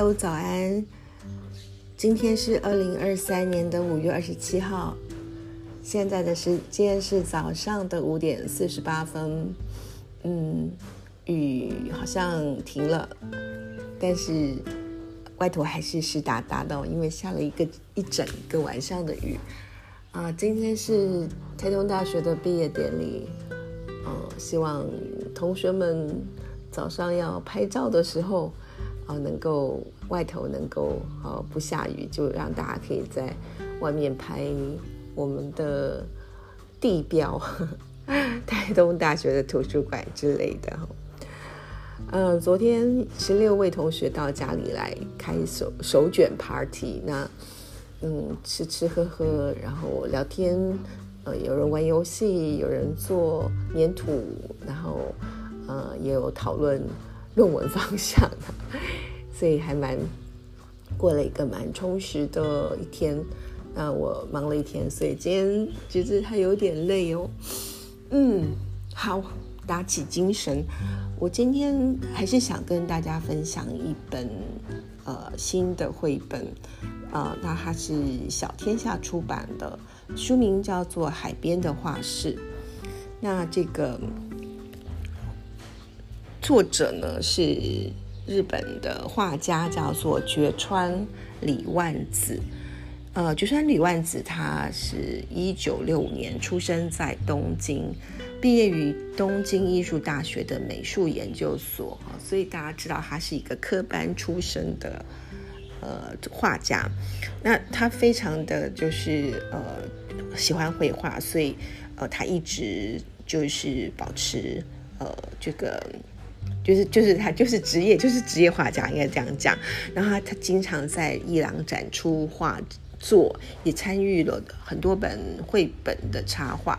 Hello，早安！今天是二零二三年的五月二十七号，现在的时间是早上的五点四十八分。嗯，雨好像停了，但是外头还是湿哒哒的，因为下了一个一整个晚上的雨。啊，今天是台东大学的毕业典礼，嗯，希望同学们早上要拍照的时候。啊，能够外头能够呃不下雨，就让大家可以在外面拍我们的地标，台东大学的图书馆之类的。嗯，昨天十六位同学到家里来开手手卷 party，那嗯吃吃喝喝，然后聊天，呃，有人玩游戏，有人做粘土，然后呃也有讨论。论文方向，所以还蛮过了一个蛮充实的一天。那我忙了一天，所以今天其实还有点累哦。嗯，好，打起精神。我今天还是想跟大家分享一本呃新的绘本，呃，那它是小天下出版的，书名叫做《海边的画室》。那这个。作者呢是日本的画家，叫做绝川李万子。呃，绝川李万子，他是一九六五年出生在东京，毕业于东京艺术大学的美术研究所。所以大家知道他是一个科班出身的呃画家。那他非常的就是呃喜欢绘画，所以呃他一直就是保持呃这个。就是就是他就是职业就是职业画家应该这样讲，然后他他经常在伊朗展出画作，也参与了很多本绘本的插画。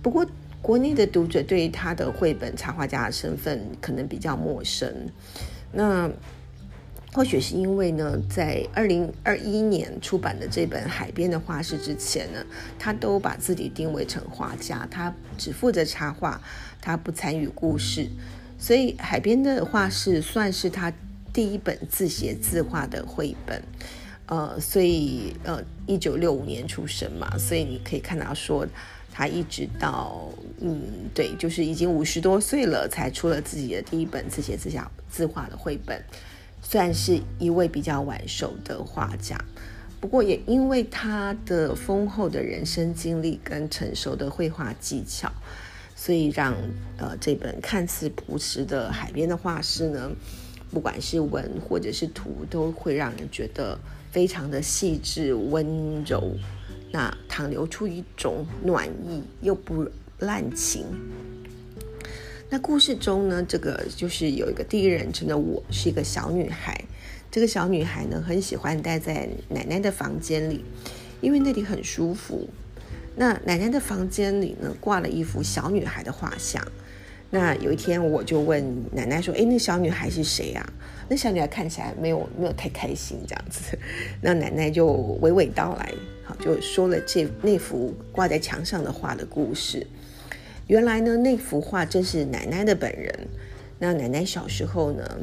不过国内的读者对于他的绘本插画家的身份可能比较陌生。那或许是因为呢，在二零二一年出版的这本《海边的画室》之前呢，他都把自己定位成画家，他只负责插画，他不参与故事。所以海边的画室算是他第一本自写自画的绘本，呃，所以呃，一九六五年出生嘛，所以你可以看到说他一直到嗯，对，就是已经五十多岁了才出了自己的第一本自写自画自画的绘本，算是一位比较晚熟的画家，不过也因为他的丰厚的人生经历跟成熟的绘画技巧。所以让呃这本看似朴实的海边的画室呢，不管是文或者是图，都会让人觉得非常的细致温柔，那淌流出一种暖意又不滥情。那故事中呢，这个就是有一个第一人称的我，是一个小女孩。这个小女孩呢，很喜欢待在奶奶的房间里，因为那里很舒服。那奶奶的房间里呢，挂了一幅小女孩的画像。那有一天，我就问奶奶说：“哎，那小女孩是谁呀？”那小女孩看起来没有没有太开心这样子。那奶奶就娓娓道来，好，就说了这那幅挂在墙上的画的故事。原来呢，那幅画正是奶奶的本人。那奶奶小时候呢，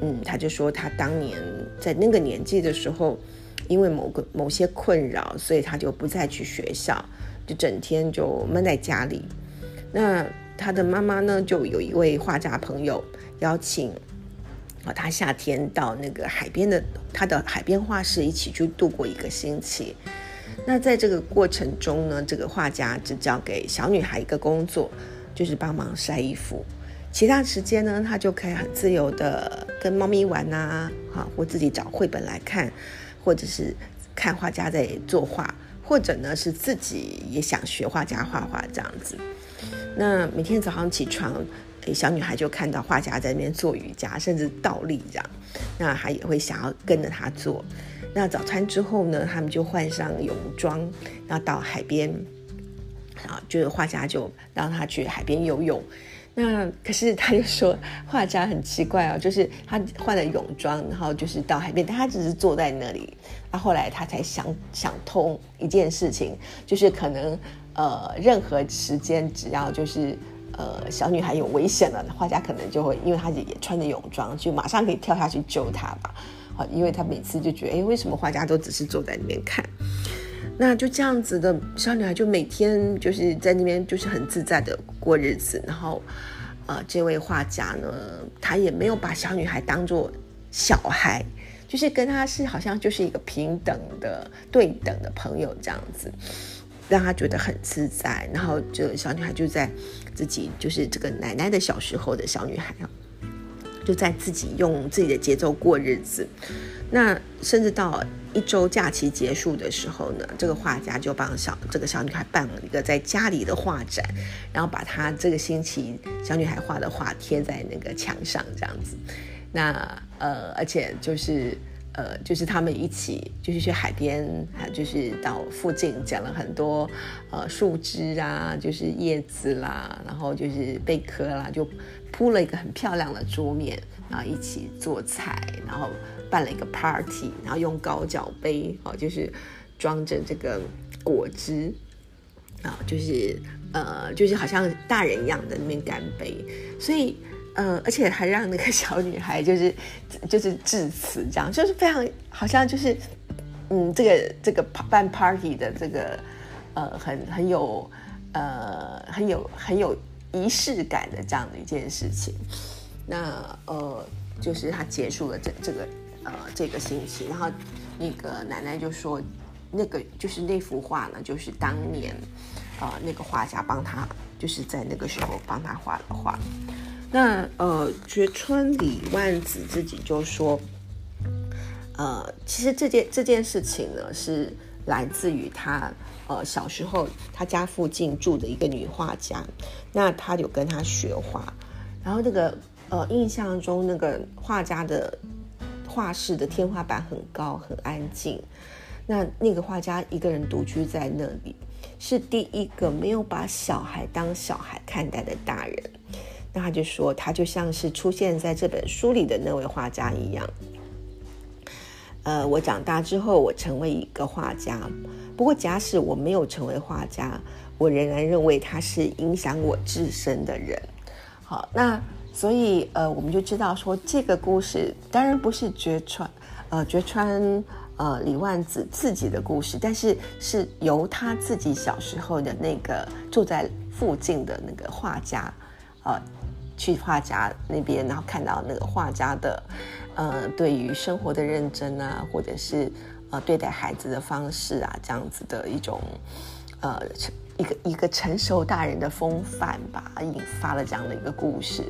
嗯，她就说她当年在那个年纪的时候，因为某个某些困扰，所以她就不再去学校。就整天就闷在家里，那他的妈妈呢，就有一位画家朋友邀请啊，他夏天到那个海边的他的海边画室一起去度过一个星期。那在这个过程中呢，这个画家只交给小女孩一个工作，就是帮忙晒衣服，其他时间呢，他就可以很自由的跟猫咪玩呐，哈，或自己找绘本来看，或者是看画家在作画。或者呢，是自己也想学画家画画这样子。那每天早上起床，小女孩就看到画家在那边做瑜伽，甚至倒立这样。那她也会想要跟着他做。那早餐之后呢，他们就换上泳装，然后到海边，啊，就是画家就让他去海边游泳。那可是他就说，画家很奇怪哦，就是他换了泳装，然后就是到海边，但他只是坐在那里。那后来他才想想通一件事情，就是可能呃任何时间只要就是呃小女孩有危险了，画家可能就会因为他也穿着泳装，就马上可以跳下去救她吧。好，因为他每次就觉得，哎，为什么画家都只是坐在那边看？那就这样子的小女孩就每天就是在那边就是很自在的过日子，然后，呃，这位画家呢，他也没有把小女孩当做小孩，就是跟他是好像就是一个平等的对等的朋友这样子。让他觉得很自在，然后就小女孩就在自己就是这个奶奶的小时候的小女孩啊，就在自己用自己的节奏过日子。那甚至到一周假期结束的时候呢，这个画家就帮小这个小女孩办了一个在家里的画展，然后把她这个星期小女孩画的画贴在那个墙上这样子。那呃，而且就是。呃，就是他们一起，就是去海边，啊，就是到附近捡了很多呃树枝啊，就是叶子啦，然后就是贝壳啦，就铺了一个很漂亮的桌面，然后一起做菜，然后办了一个 party，然后用高脚杯哦，就是装着这个果汁啊，就是呃，就是好像大人一样的那边干杯，所以。嗯，而且还让那个小女孩就是就是致辞，这样就是非常好像就是嗯，这个这个办 party 的这个呃很很有呃很有很有仪式感的这样的一件事情。那呃，就是他结束了这这个呃这个星期，然后那个奶奶就说，那个就是那幅画呢，就是当年啊那个画家帮他就是在那个时候帮他画的画。那呃，觉川李万子自己就说，呃，其实这件这件事情呢，是来自于他呃小时候他家附近住的一个女画家，那他有跟他学画，然后那个呃印象中那个画家的画室的天花板很高很安静，那那个画家一个人独居在那里，是第一个没有把小孩当小孩看待的大人。那他就说，他就像是出现在这本书里的那位画家一样。呃，我长大之后，我成为一个画家。不过，假使我没有成为画家，我仍然认为他是影响我自身的人。好，那所以呃，我们就知道说，这个故事当然不是绝川呃绝川呃李万子自己的故事，但是是由他自己小时候的那个住在附近的那个画家呃。去画家那边，然后看到那个画家的，呃，对于生活的认真啊，或者是呃对待孩子的方式啊，这样子的一种，呃，一个一个成熟大人的风范吧，引发了这样的一个故事。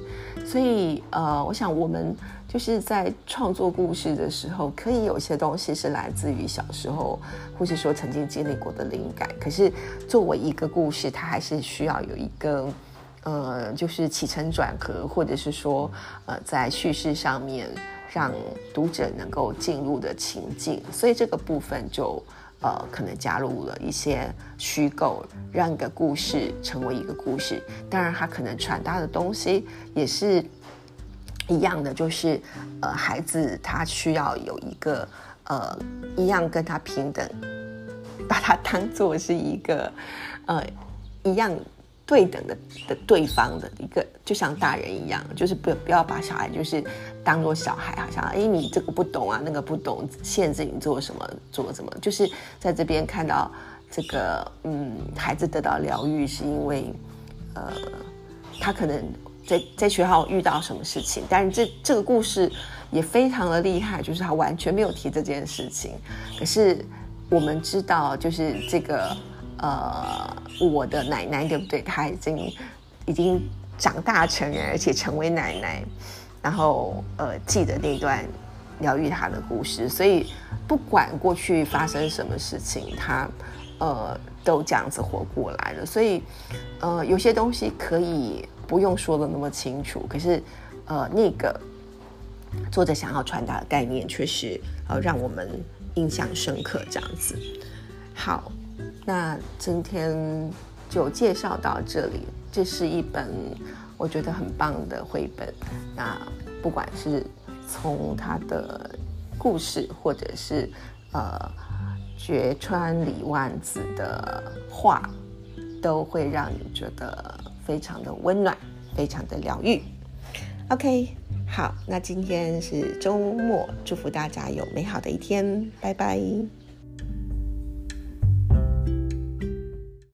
所以，呃，我想我们就是在创作故事的时候，可以有些东西是来自于小时候，或是说曾经经历过的灵感。可是，作为一个故事，它还是需要有一个。呃，就是起承转合，或者是说，呃，在叙事上面让读者能够进入的情境，所以这个部分就呃可能加入了一些虚构，让一个故事成为一个故事。当然，它可能传达的东西也是一样的，就是呃，孩子他需要有一个呃一样跟他平等，把他当做是一个呃一样。对等的的对方的一个，就像大人一样，就是不不要把小孩就是当做小孩，好像哎你这个不懂啊，那个不懂，限制你做什么做什么，就是在这边看到这个嗯孩子得到疗愈，是因为呃他可能在在学校遇到什么事情，但是这这个故事也非常的厉害，就是他完全没有提这件事情，可是我们知道就是这个。呃，我的奶奶对不对？她已经已经长大成人，而且成为奶奶，然后呃，记得那段疗愈她的故事。所以不管过去发生什么事情，她呃都这样子活过来了。所以呃，有些东西可以不用说的那么清楚，可是呃，那个作者想要传达的概念，确实呃让我们印象深刻。这样子，好。那今天就介绍到这里。这是一本我觉得很棒的绘本。那不管是从它的故事，或者是呃绝川里万子的画，都会让你觉得非常的温暖，非常的疗愈。OK，好，那今天是周末，祝福大家有美好的一天，拜拜。